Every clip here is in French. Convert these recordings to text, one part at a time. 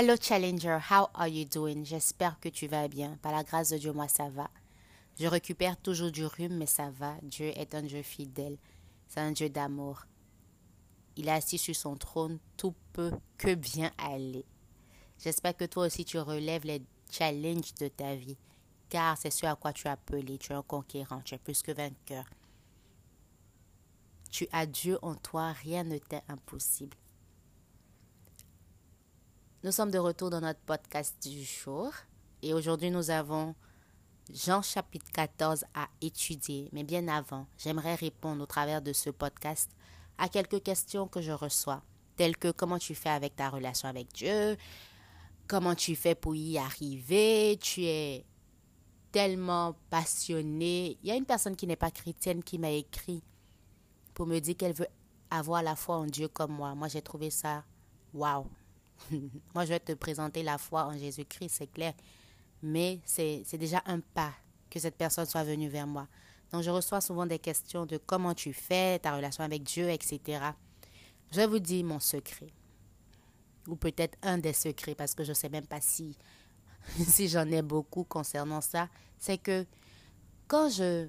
Hello Challenger, how are you doing? J'espère que tu vas bien. Par la grâce de Dieu, moi ça va. Je récupère toujours du rhume, mais ça va. Dieu est un Dieu fidèle. C'est un Dieu d'amour. Il est assis sur son trône, tout peut que bien aller. J'espère que toi aussi tu relèves les challenges de ta vie, car c'est ce à quoi tu es appelé. Tu es un conquérant, tu es plus que vainqueur. Tu as Dieu en toi, rien ne t'est impossible. Nous sommes de retour dans notre podcast du jour et aujourd'hui nous avons Jean chapitre 14 à étudier. Mais bien avant, j'aimerais répondre au travers de ce podcast à quelques questions que je reçois, telles que comment tu fais avec ta relation avec Dieu, comment tu fais pour y arriver, tu es tellement passionné. Il y a une personne qui n'est pas chrétienne qui m'a écrit pour me dire qu'elle veut avoir la foi en Dieu comme moi. Moi, j'ai trouvé ça waouh. moi, je vais te présenter la foi en Jésus-Christ, c'est clair. Mais c'est déjà un pas que cette personne soit venue vers moi. Donc, je reçois souvent des questions de comment tu fais, ta relation avec Dieu, etc. Je vous dire mon secret. Ou peut-être un des secrets, parce que je ne sais même pas si, si j'en ai beaucoup concernant ça. C'est que quand je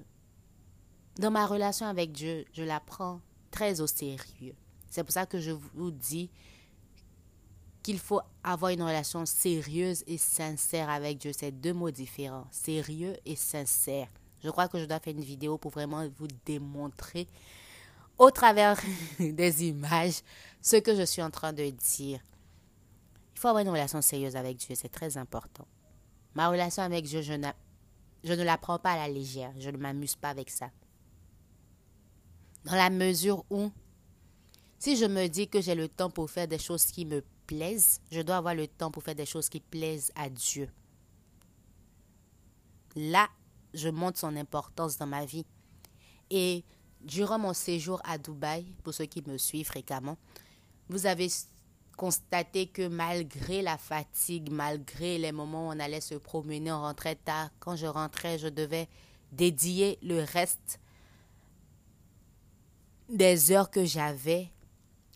dans ma relation avec Dieu, je la prends très au sérieux. C'est pour ça que je vous dis qu'il faut avoir une relation sérieuse et sincère avec Dieu. C'est deux mots différents, sérieux et sincère. Je crois que je dois faire une vidéo pour vraiment vous démontrer au travers des images ce que je suis en train de dire. Il faut avoir une relation sérieuse avec Dieu, c'est très important. Ma relation avec Dieu, je, ne la prends pas à la légère, je ne m'amuse pas avec ça. Dans la mesure où, si je me dis que j'ai le temps pour faire des choses qui me plaisent, je dois avoir le temps pour faire des choses qui plaisent à Dieu. Là, je montre son importance dans ma vie. Et durant mon séjour à Dubaï, pour ceux qui me suivent fréquemment, vous avez constaté que malgré la fatigue, malgré les moments où on allait se promener, on rentrait tard, quand je rentrais, je devais dédier le reste des heures que j'avais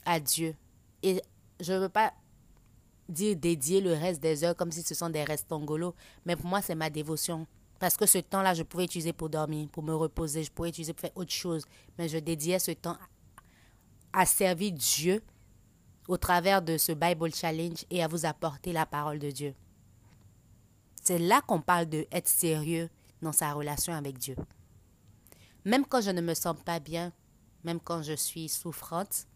à Dieu. Et je ne veux pas dire dédier le reste des heures comme si ce sont des restes angolos, mais pour moi, c'est ma dévotion. Parce que ce temps-là, je pouvais utiliser pour dormir, pour me reposer, je pouvais utiliser pour faire autre chose. Mais je dédiais ce temps à servir Dieu au travers de ce Bible Challenge et à vous apporter la parole de Dieu. C'est là qu'on parle de être sérieux dans sa relation avec Dieu. Même quand je ne me sens pas bien, même quand je suis souffrante,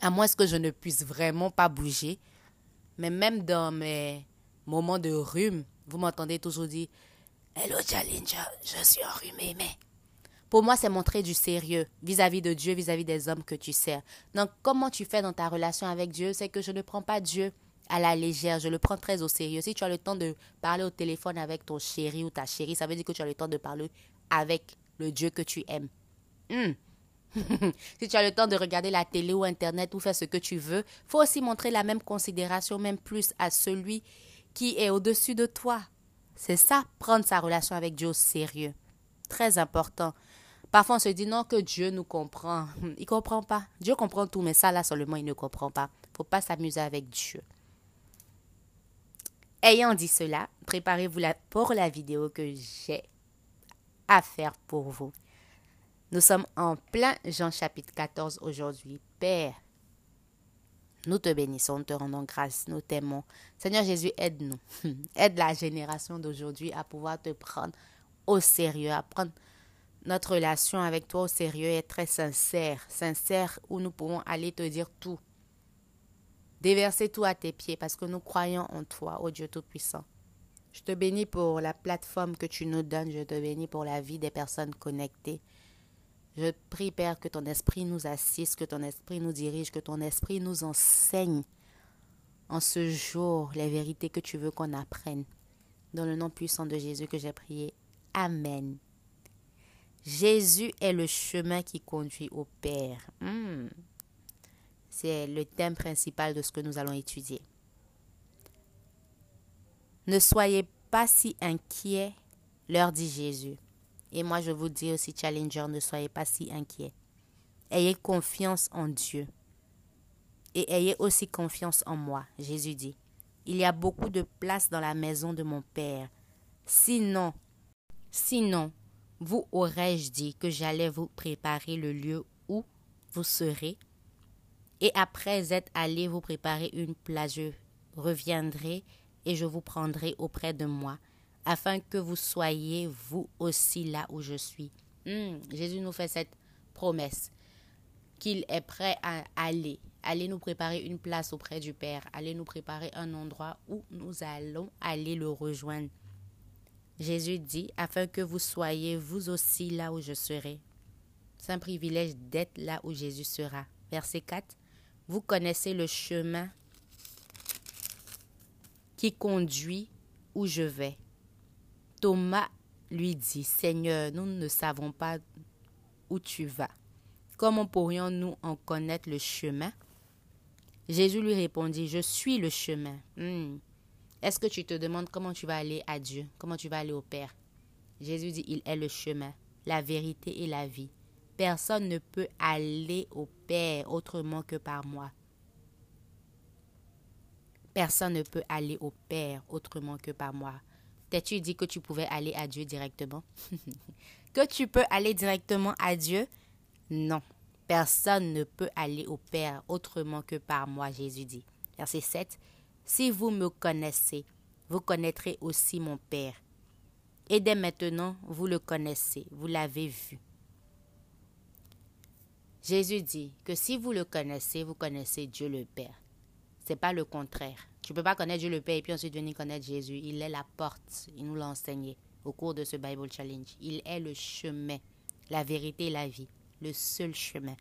à moins que je ne puisse vraiment pas bouger. Mais même dans mes moments de rhume, vous m'entendez toujours dire Hello Challenger, je suis enrhumé, mais. Pour moi, c'est montrer du sérieux vis-à-vis de Dieu, vis-à-vis des hommes que tu sers. Donc, comment tu fais dans ta relation avec Dieu? C'est que je ne prends pas Dieu à la légère, je le prends très au sérieux. Si tu as le temps de parler au téléphone avec ton chéri ou ta chérie, ça veut dire que tu as le temps de parler avec le Dieu que tu aimes. Hmm. si tu as le temps de regarder la télé ou Internet ou faire ce que tu veux, faut aussi montrer la même considération, même plus à celui qui est au-dessus de toi. C'est ça, prendre sa relation avec Dieu au sérieux. Très important. Parfois, on se dit non que Dieu nous comprend. Il comprend pas. Dieu comprend tout, mais ça là seulement, il ne comprend pas. Faut pas s'amuser avec Dieu. Ayant dit cela, préparez-vous pour la vidéo que j'ai à faire pour vous. Nous sommes en plein Jean chapitre 14 aujourd'hui. Père, nous te bénissons, nous te rendons grâce, nous t'aimons. Seigneur Jésus, aide-nous. aide la génération d'aujourd'hui à pouvoir te prendre au sérieux, à prendre notre relation avec toi au sérieux et très sincère. Sincère où nous pouvons aller te dire tout. Déverser tout à tes pieds parce que nous croyons en toi, ô Dieu Tout-Puissant. Je te bénis pour la plateforme que tu nous donnes. Je te bénis pour la vie des personnes connectées. Je prie, Père, que ton esprit nous assiste, que ton esprit nous dirige, que ton esprit nous enseigne en ce jour les vérités que tu veux qu'on apprenne. Dans le nom puissant de Jésus que j'ai prié. Amen. Jésus est le chemin qui conduit au Père. Hmm. C'est le thème principal de ce que nous allons étudier. Ne soyez pas si inquiets, leur dit Jésus. Et moi, je vous dis aussi, Challenger, ne soyez pas si inquiets. Ayez confiance en Dieu. Et ayez aussi confiance en moi, Jésus dit. Il y a beaucoup de place dans la maison de mon Père. Sinon, sinon, vous aurais-je dit que j'allais vous préparer le lieu où vous serez? Et après être allé vous préparer une place, je reviendrai et je vous prendrai auprès de moi, afin que vous soyez vous aussi là où je suis. Hmm, Jésus nous fait cette promesse qu'il est prêt à aller, aller nous préparer une place auprès du Père, aller nous préparer un endroit où nous allons aller le rejoindre. Jésus dit, afin que vous soyez vous aussi là où je serai. C'est un privilège d'être là où Jésus sera. Verset 4. Vous connaissez le chemin qui conduit où je vais. Thomas lui dit, Seigneur, nous ne savons pas où tu vas. Comment pourrions-nous en connaître le chemin? Jésus lui répondit, Je suis le chemin. Hmm. Est-ce que tu te demandes comment tu vas aller à Dieu, comment tu vas aller au Père? Jésus dit, il est le chemin, la vérité et la vie. Personne ne peut aller au Père autrement que par moi. Personne ne peut aller au Père autrement que par moi. T'as-tu dit que tu pouvais aller à Dieu directement? Que tu peux aller directement à Dieu? Non. Personne ne peut aller au Père autrement que par moi, Jésus dit. Verset 7. Si vous me connaissez, vous connaîtrez aussi mon Père. Et dès maintenant, vous le connaissez, vous l'avez vu. Jésus dit que si vous le connaissez, vous connaissez Dieu le Père. C'est pas le contraire. Tu peux pas connaître Dieu le Père et puis ensuite venir connaître Jésus. Il est la porte. Il nous l'a enseigné au cours de ce Bible Challenge. Il est le chemin, la vérité et la vie. Le seul chemin.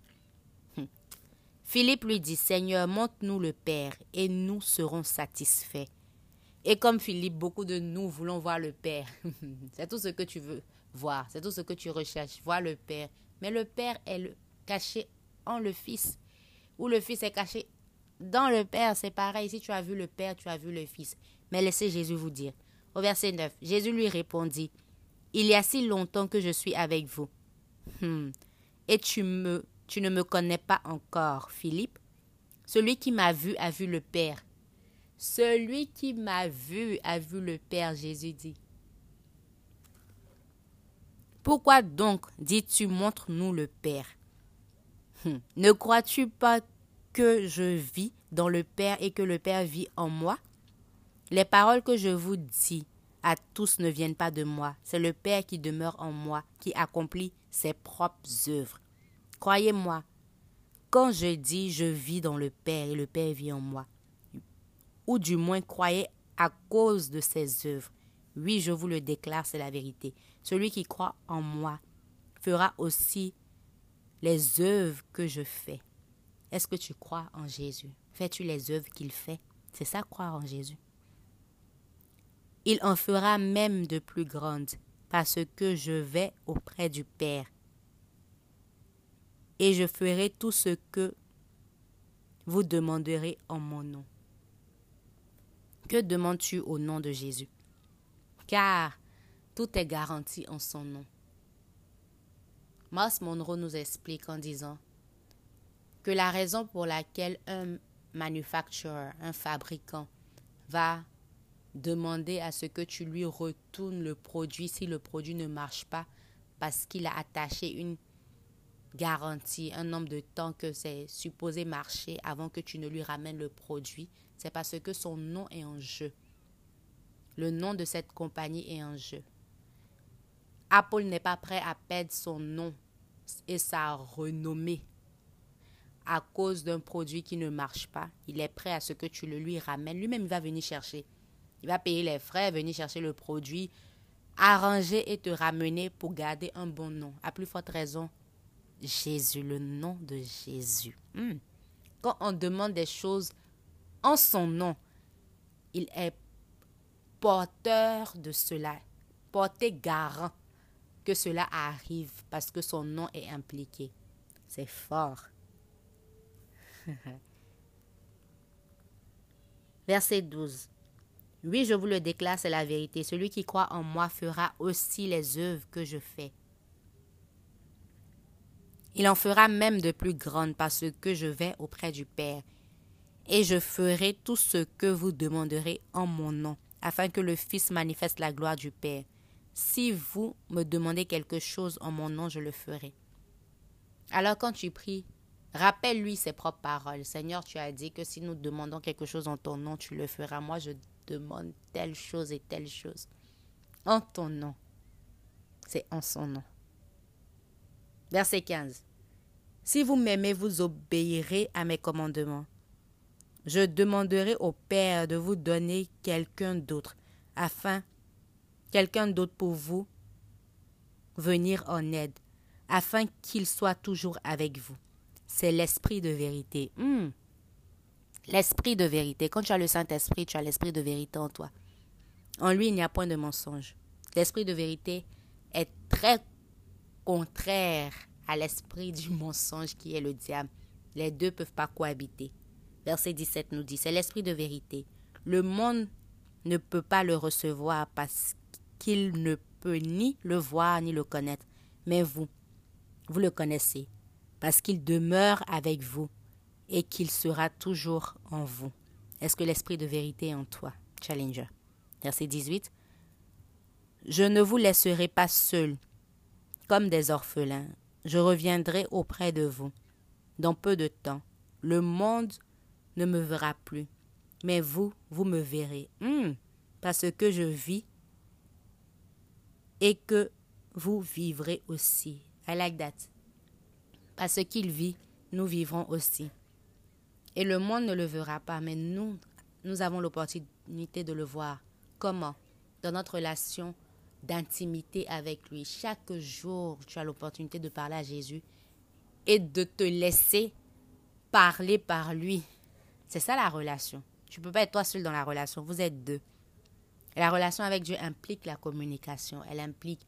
Philippe lui dit, Seigneur, montre-nous le Père, et nous serons satisfaits. Et comme Philippe, beaucoup de nous voulons voir le Père. c'est tout ce que tu veux voir, c'est tout ce que tu recherches, voir le Père. Mais le Père est caché en le Fils, ou le Fils est caché dans le Père. C'est pareil, si tu as vu le Père, tu as vu le Fils. Mais laissez Jésus vous dire. Au verset 9, Jésus lui répondit, Il y a si longtemps que je suis avec vous. Hmm. Et tu me tu ne me connais pas encore, Philippe. Celui qui m'a vu a vu le Père. Celui qui m'a vu a vu le Père, Jésus dit. Pourquoi donc dis-tu montre-nous le Père? Hum. Ne crois-tu pas que je vis dans le Père et que le Père vit en moi Les paroles que je vous dis à tous ne viennent pas de moi, c'est le Père qui demeure en moi, qui accomplit ses propres œuvres. Croyez-moi, quand je dis je vis dans le Père et le Père vit en moi, ou du moins croyez à cause de ses œuvres, oui, je vous le déclare, c'est la vérité. Celui qui croit en moi fera aussi les œuvres que je fais. Est-ce que tu crois en Jésus? Fais-tu les œuvres qu'il fait? C'est ça croire en Jésus. Il en fera même de plus grandes, parce que je vais auprès du Père et je ferai tout ce que vous demanderez en mon nom. Que demandes-tu au nom de Jésus? Car tout est garanti en son nom. Mars Monroe nous explique en disant que la raison pour laquelle un manufacturer, un fabricant, va demander à ce que tu lui retournes le produit si le produit ne marche pas parce qu'il a attaché une garantie, un nombre de temps que c'est supposé marcher avant que tu ne lui ramènes le produit, c'est parce que son nom est en jeu. Le nom de cette compagnie est en jeu. Apple n'est pas prêt à perdre son nom et sa renommée à cause d'un produit qui ne marche pas. Il est prêt à ce que tu le lui ramènes. Lui-même, il va venir chercher. Il va payer les frais, venir chercher le produit, arranger et te ramener pour garder un bon nom. À plus forte raison, Jésus, le nom de Jésus. Hmm. Quand on demande des choses en son nom, il est porteur de cela, porté garant que cela arrive parce que son nom est impliqué. C'est fort. Verset 12. Oui, je vous le déclare, c'est la vérité. Celui qui croit en moi fera aussi les œuvres que je fais il en fera même de plus grandes parce que je vais auprès du Père. et je ferai tout ce que vous demanderez en mon nom, afin que le Fils manifeste la gloire du Père. Si vous me demandez quelque chose en mon nom, je le ferai. Alors quand tu pries, rappelle-lui ses propres paroles. Seigneur, tu as dit que si nous demandons quelque chose en ton nom, tu le feras. Moi, je demande telle chose et telle chose. En ton nom. C'est en son nom. Verset 15. Si vous m'aimez, vous obéirez à mes commandements. Je demanderai au Père de vous donner quelqu'un d'autre, afin, quelqu'un d'autre pour vous venir en aide, afin qu'il soit toujours avec vous. C'est l'esprit de vérité. Hmm. L'esprit de vérité. Quand tu as le Saint-Esprit, tu as l'esprit de vérité en toi. En lui, il n'y a point de mensonge. L'esprit de vérité est très contraire à l'esprit du mensonge qui est le diable. Les deux ne peuvent pas cohabiter. Verset 17 nous dit, c'est l'esprit de vérité. Le monde ne peut pas le recevoir parce qu'il ne peut ni le voir ni le connaître. Mais vous, vous le connaissez, parce qu'il demeure avec vous et qu'il sera toujours en vous. Est-ce que l'esprit de vérité est en toi? Challenger? Verset 18. Je ne vous laisserai pas seul, comme des orphelins. Je reviendrai auprès de vous. Dans peu de temps, le monde ne me verra plus, mais vous, vous me verrez. Hmm, parce que je vis et que vous vivrez aussi. I like that. Parce qu'il vit, nous vivrons aussi. Et le monde ne le verra pas, mais nous, nous avons l'opportunité de le voir. Comment? Dans notre relation d'intimité avec lui. Chaque jour, tu as l'opportunité de parler à Jésus et de te laisser parler par lui. C'est ça la relation. Tu ne peux pas être toi seul dans la relation, vous êtes deux. la relation avec Dieu implique la communication, elle implique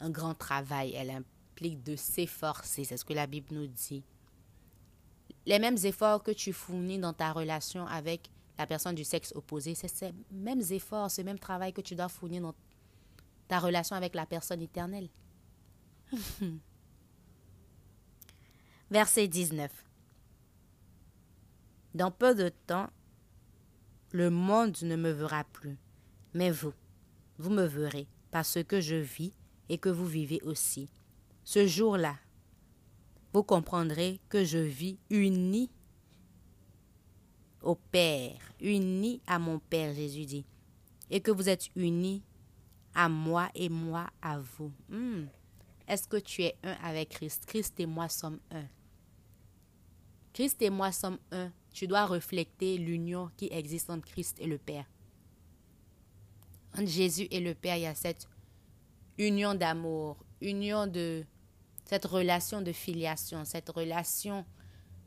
un grand travail, elle implique de s'efforcer, c'est ce que la Bible nous dit. Les mêmes efforts que tu fournis dans ta relation avec la personne du sexe opposé, c'est ces mêmes efforts, ce même travail que tu dois fournir dans ta relation avec la personne éternelle. Verset 19. Dans peu de temps, le monde ne me verra plus, mais vous, vous me verrez, parce que je vis et que vous vivez aussi. Ce jour-là, vous comprendrez que je vis uni au Père, uni à mon Père, Jésus dit, et que vous êtes unis à moi et moi à vous. Hmm. Est-ce que tu es un avec Christ? Christ et moi sommes un. Christ et moi sommes un tu dois refléter l'union qui existe entre Christ et le Père. Entre Jésus et le Père, il y a cette union d'amour, union de cette relation de filiation, cette relation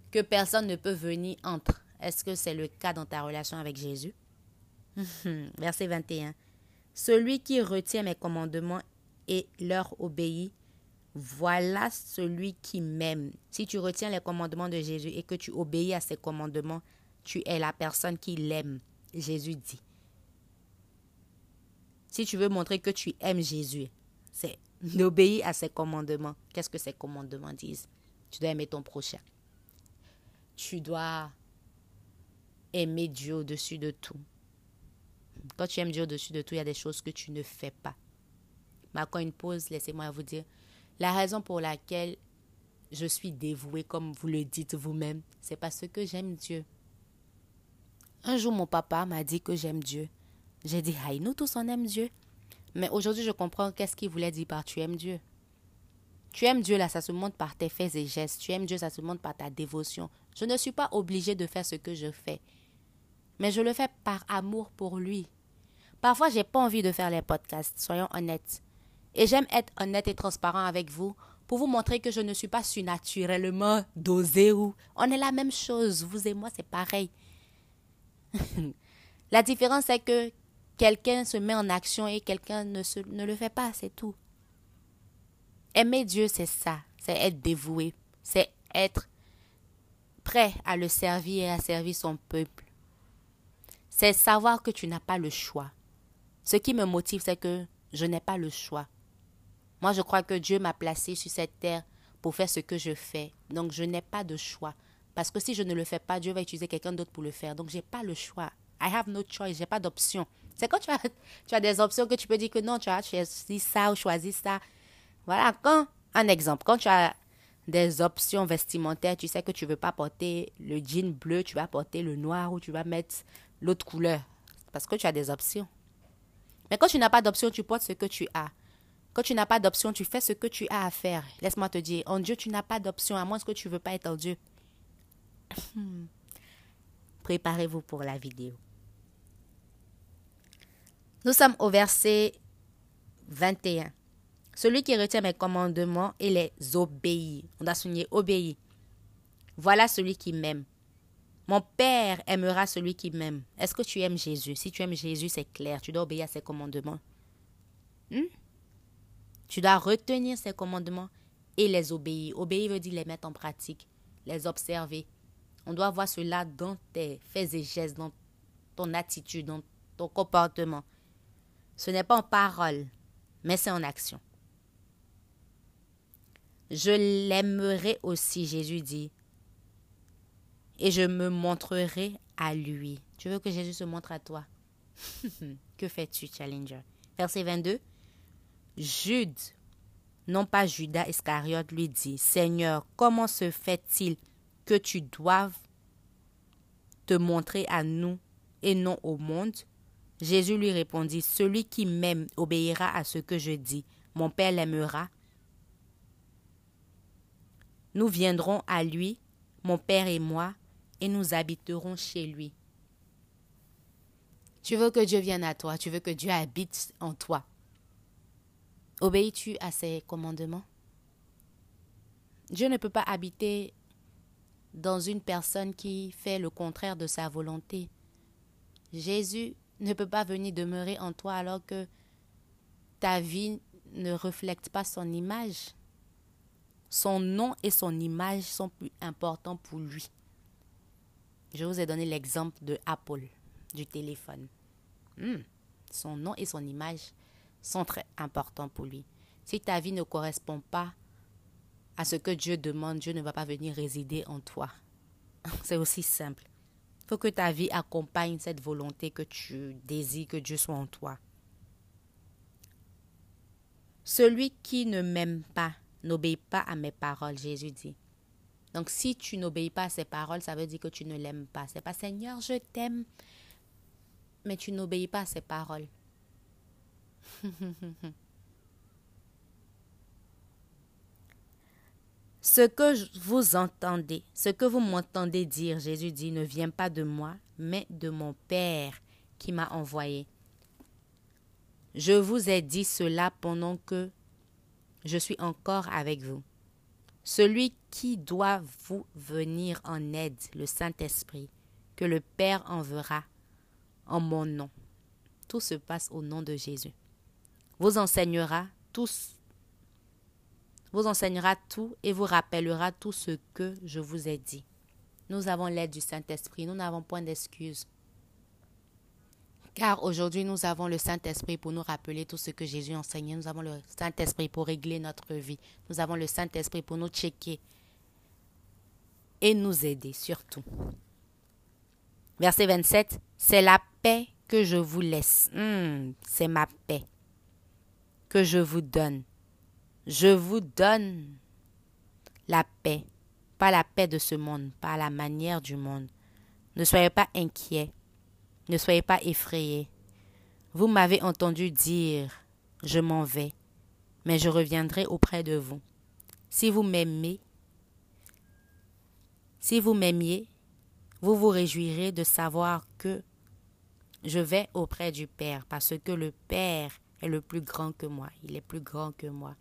que personne ne peut venir entre. Est-ce que c'est le cas dans ta relation avec Jésus? Verset 21. Celui qui retient mes commandements et leur obéit voilà celui qui m'aime. Si tu retiens les commandements de Jésus et que tu obéis à ses commandements, tu es la personne qui l'aime. Jésus dit. Si tu veux montrer que tu aimes Jésus, c'est d'obéir à ses commandements. Qu'est-ce que ses commandements disent? Tu dois aimer ton prochain. Tu dois aimer Dieu au-dessus de tout. Quand tu aimes Dieu au-dessus de tout, il y a des choses que tu ne fais pas. Marquons une pause, laissez-moi vous dire la raison pour laquelle je suis dévouée, comme vous le dites vous-même, c'est parce que j'aime Dieu. Un jour, mon papa m'a dit que j'aime Dieu. J'ai dit, aïe, nous tous on aime Dieu. Mais aujourd'hui, je comprends qu'est-ce qu'il voulait dire par tu aimes Dieu. Tu aimes Dieu, là, ça se montre par tes faits et gestes. Tu aimes Dieu, ça se montre par ta dévotion. Je ne suis pas obligée de faire ce que je fais. Mais je le fais par amour pour lui. Parfois, j'ai pas envie de faire les podcasts, soyons honnêtes. Et j'aime être honnête et transparent avec vous pour vous montrer que je ne suis pas surnaturellement dosé ou on est la même chose. Vous et moi, c'est pareil. la différence est que quelqu'un se met en action et quelqu'un ne, le fait pas, c'est tout. Aimer Dieu, c'est ça. C'est être dévoué. C'est être prêt à le servir et à servir son peuple. C'est savoir que tu n'as pas le choix. Ce qui me motive, c'est que je n'ai pas le choix. Moi, je crois que Dieu m'a placé sur cette terre pour faire ce que je fais. Donc, je n'ai pas de choix. Parce que si je ne le fais pas, Dieu va utiliser quelqu'un d'autre pour le faire. Donc, je n'ai pas le choix. I have no choice. J'ai pas d'option. C'est quand tu as, des options que tu peux dire que non, tu as choisi ça ou choisi ça. Voilà. Quand, un exemple, quand tu as des options vestimentaires, tu sais que tu ne veux pas porter le jean bleu, tu vas porter le noir ou tu vas mettre l'autre couleur. Parce que tu as des options. Mais quand tu n'as pas d'option, tu portes ce que tu as. Quand tu n'as pas d'option, tu fais ce que tu as à faire. Laisse-moi te dire, en Dieu, tu n'as pas d'option, à moins que tu ne veux pas être en Dieu. Préparez-vous pour la vidéo. Nous sommes au verset 21. Celui qui retient mes commandements et les obéit. On a souligné obéir. Voilà celui qui m'aime. Mon Père aimera celui qui m'aime. Est-ce que tu aimes Jésus? Si tu aimes Jésus, c'est clair. Tu dois obéir à ses commandements. Hmm? Tu dois retenir ses commandements et les obéir. Obéir veut dire les mettre en pratique, les observer. On doit voir cela dans tes faits et gestes, dans ton attitude, dans ton comportement. Ce n'est pas en parole, mais c'est en action. Je l'aimerai aussi, Jésus dit, et je me montrerai à lui. Tu veux que Jésus se montre à toi? Que fais-tu, Challenger? Verset 22. Jude, non pas Judas Iscariote, lui dit, Seigneur, comment se fait-il que tu doives te montrer à nous et non au monde? Jésus lui répondit, Celui qui m'aime obéira à ce que je dis. Mon Père l'aimera. Nous viendrons à lui, mon Père et moi, et nous habiterons chez lui. Tu veux que Dieu vienne à toi, tu veux que Dieu habite en toi. Obéis-tu à ses commandements? Dieu ne peut pas habiter dans une personne qui fait le contraire de sa volonté. Jésus ne peut pas venir demeurer en toi alors que ta vie ne reflète pas son image. Son nom et son image sont plus importants pour lui. Je vous ai donné l'exemple de Apple, du téléphone. Hmm. Son nom et son image sont très importants pour lui. Si ta vie ne correspond pas à ce que Dieu demande, Dieu ne va pas venir résider en toi. C'est aussi simple faut que ta vie accompagne cette volonté que tu désires que Dieu soit en toi. Celui qui ne m'aime pas n'obéit pas à mes paroles, Jésus dit. Donc si tu n'obéis pas à ses paroles, ça veut dire que tu ne l'aimes pas. C'est pas Seigneur, je t'aime, mais tu n'obéis pas à ses paroles. Ce que vous entendez, ce que vous m'entendez dire, Jésus dit, ne vient pas de moi, mais de mon Père qui m'a envoyé. Je vous ai dit cela pendant que je suis encore avec vous. Celui qui doit vous venir en aide, le Saint-Esprit, que le Père enverra en mon nom. Tout se passe au nom de Jésus. Vous enseignera tous vous enseignera tout et vous rappellera tout ce que je vous ai dit. Nous avons l'aide du Saint-Esprit, nous n'avons point d'excuses. Car aujourd'hui, nous avons le Saint-Esprit pour nous rappeler tout ce que Jésus enseignait. Nous avons le Saint-Esprit pour régler notre vie. Nous avons le Saint-Esprit pour nous checker et nous aider surtout. Verset 27, c'est la paix que je vous laisse. Hmm, c'est ma paix que je vous donne. Je vous donne la paix, pas la paix de ce monde, pas la manière du monde. Ne soyez pas inquiets, ne soyez pas effrayés. Vous m'avez entendu dire, je m'en vais, mais je reviendrai auprès de vous. Si vous m'aimez, si vous m'aimiez, vous vous réjouirez de savoir que je vais auprès du Père, parce que le Père est le plus grand que moi, il est plus grand que moi.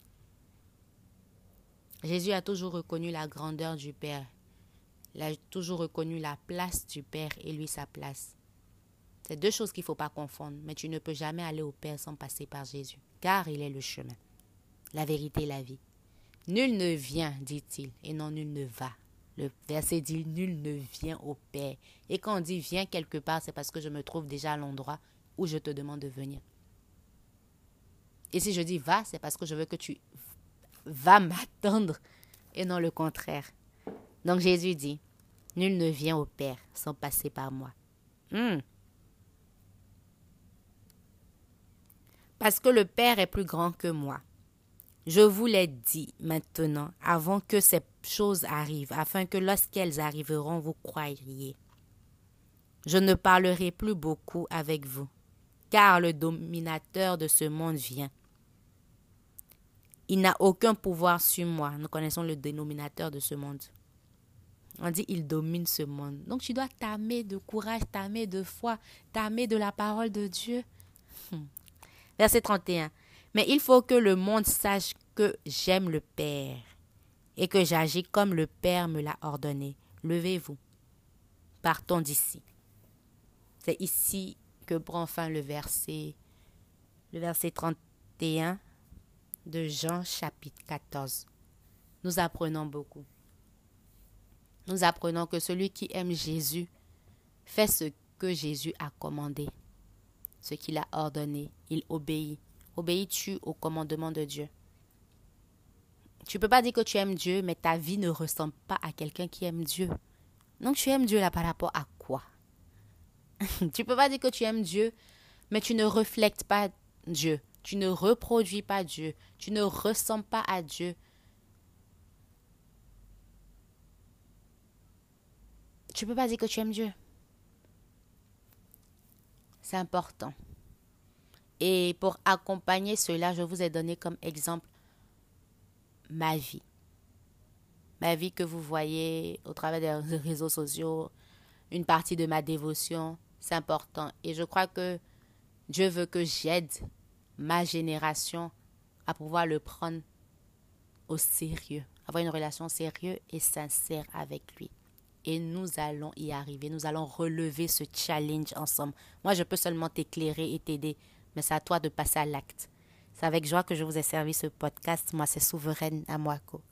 Jésus a toujours reconnu la grandeur du Père. Il a toujours reconnu la place du Père et lui sa place. C'est deux choses qu'il ne faut pas confondre, mais tu ne peux jamais aller au Père sans passer par Jésus, car il est le chemin, la vérité et la vie. Nul ne vient, dit-il, et non nul ne va. Le verset dit nul ne vient au Père. Et quand on dit viens quelque part, c'est parce que je me trouve déjà à l'endroit où je te demande de venir. Et si je dis va, c'est parce que je veux que tu va m'attendre et non le contraire. Donc Jésus dit, Nul ne vient au Père sans passer par moi. Hmm. Parce que le Père est plus grand que moi. Je vous l'ai dit maintenant, avant que ces choses arrivent, afin que lorsqu'elles arriveront, vous croiriez. Je ne parlerai plus beaucoup avec vous, car le dominateur de ce monde vient. Il n'a aucun pouvoir sur moi. Nous connaissons le dénominateur de ce monde. On dit il domine ce monde. Donc tu dois t'aimer de courage, t'aimer de foi, t'aimer de la parole de Dieu. Hmm. Verset 31. Mais il faut que le monde sache que j'aime le Père et que j'agis comme le Père me l'a ordonné. Levez-vous. Partons d'ici. C'est ici que prend fin le verset, le verset 31 de Jean chapitre 14. Nous apprenons beaucoup. Nous apprenons que celui qui aime Jésus fait ce que Jésus a commandé, ce qu'il a ordonné. Il obéit. Obéis-tu au commandement de Dieu? Tu ne peux pas dire que tu aimes Dieu, mais ta vie ne ressemble pas à quelqu'un qui aime Dieu. Donc tu aimes Dieu là par rapport à quoi? Tu ne peux pas dire que tu aimes Dieu, mais tu ne reflètes pas Dieu. Tu ne reproduis pas Dieu. Tu ne ressembles pas à Dieu. Tu ne peux pas dire que tu aimes Dieu. C'est important. Et pour accompagner cela, je vous ai donné comme exemple ma vie. Ma vie que vous voyez au travers des réseaux sociaux, une partie de ma dévotion, c'est important. Et je crois que Dieu veut que j'aide ma génération à pouvoir le prendre au sérieux, avoir une relation sérieuse et sincère avec lui. Et nous allons y arriver, nous allons relever ce challenge ensemble. Moi, je peux seulement t'éclairer et t'aider, mais c'est à toi de passer à l'acte. C'est avec joie que je vous ai servi ce podcast. Moi, c'est Souveraine Amwako.